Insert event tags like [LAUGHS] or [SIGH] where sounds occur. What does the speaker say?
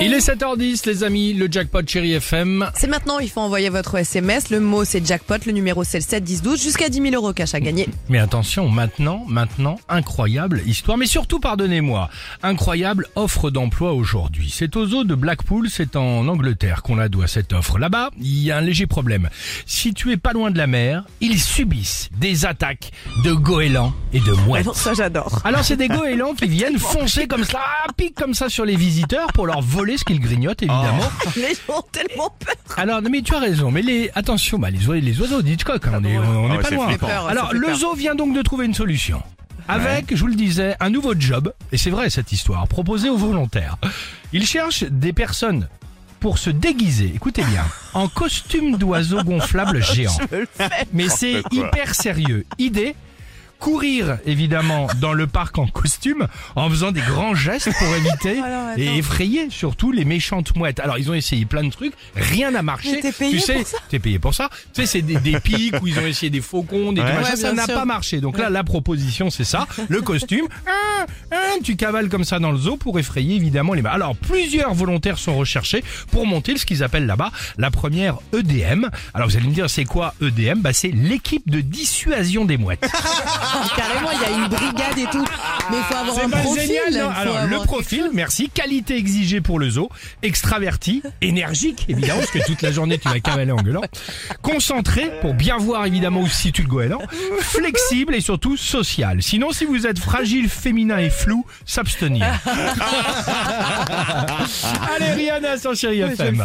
Il est 7h10 les amis, le jackpot chéri FM. C'est maintenant, il faut envoyer votre SMS. Le mot c'est jackpot, le numéro c'est le 7 10 12 jusqu'à 10 000 euros cash à gagner. Mais attention, maintenant, maintenant, incroyable histoire, mais surtout pardonnez-moi, incroyable offre d'emploi aujourd'hui. C'est aux eaux de Blackpool, c'est en Angleterre qu'on la doit cette offre. Là-bas, il y a un léger problème. Situés pas loin de la mer, ils subissent des attaques de goélands et de mouettes. Ça j'adore. Alors c'est des goélands qui [LAUGHS] viennent foncer comme ça, piquent comme ça sur les visiteurs pour leur voler ce qu'ils grignotent évidemment. Les gens ont tellement peur. Alors, non, mais tu as raison, mais les, attention, bah, les, oiseaux, les oiseaux d'Hitchcock, hein, on est, on est pas loin. peur, Alors, le peur. zoo vient donc de trouver une solution. Avec, je vous le disais, un nouveau job, et c'est vrai cette histoire, proposé aux volontaires. Il cherche des personnes pour se déguiser, écoutez bien, [LAUGHS] en costume d'oiseau gonflable géant. Mais c'est hyper sérieux. Idée courir évidemment dans le parc en costume en faisant des grands gestes pour [LAUGHS] éviter Alors, attends. et effrayer surtout les méchantes mouettes. Alors ils ont essayé plein de trucs, rien n'a marché. Mais t'es payé tu sais, pour ça t'es payé pour ça. Tu sais, c'est des, des pics où ils ont essayé des faucons, des Ouais, ça n'a pas marché. Donc là, la proposition c'est ça, le costume. [LAUGHS] Hein, hein, tu cavales comme ça dans le zoo pour effrayer évidemment les. Alors plusieurs volontaires sont recherchés pour monter ce qu'ils appellent là-bas la première EDM. Alors vous allez me dire c'est quoi EDM Bah c'est l'équipe de dissuasion des mouettes. [LAUGHS] Carrément, il y a une brigade et tout. Mais il faut avoir C'est un pas profil. génial, non faut Alors, le profil, merci. Qualité exigée pour le zoo. Extraverti, énergique, évidemment, parce que toute la journée, tu vas cavaler en gueulant. Concentré, pour bien voir, évidemment, où se situe le goéland. Flexible et surtout social. Sinon, si vous êtes fragile, féminin et flou, s'abstenir. [LAUGHS] Allez, Rihanna sur Chéri FM.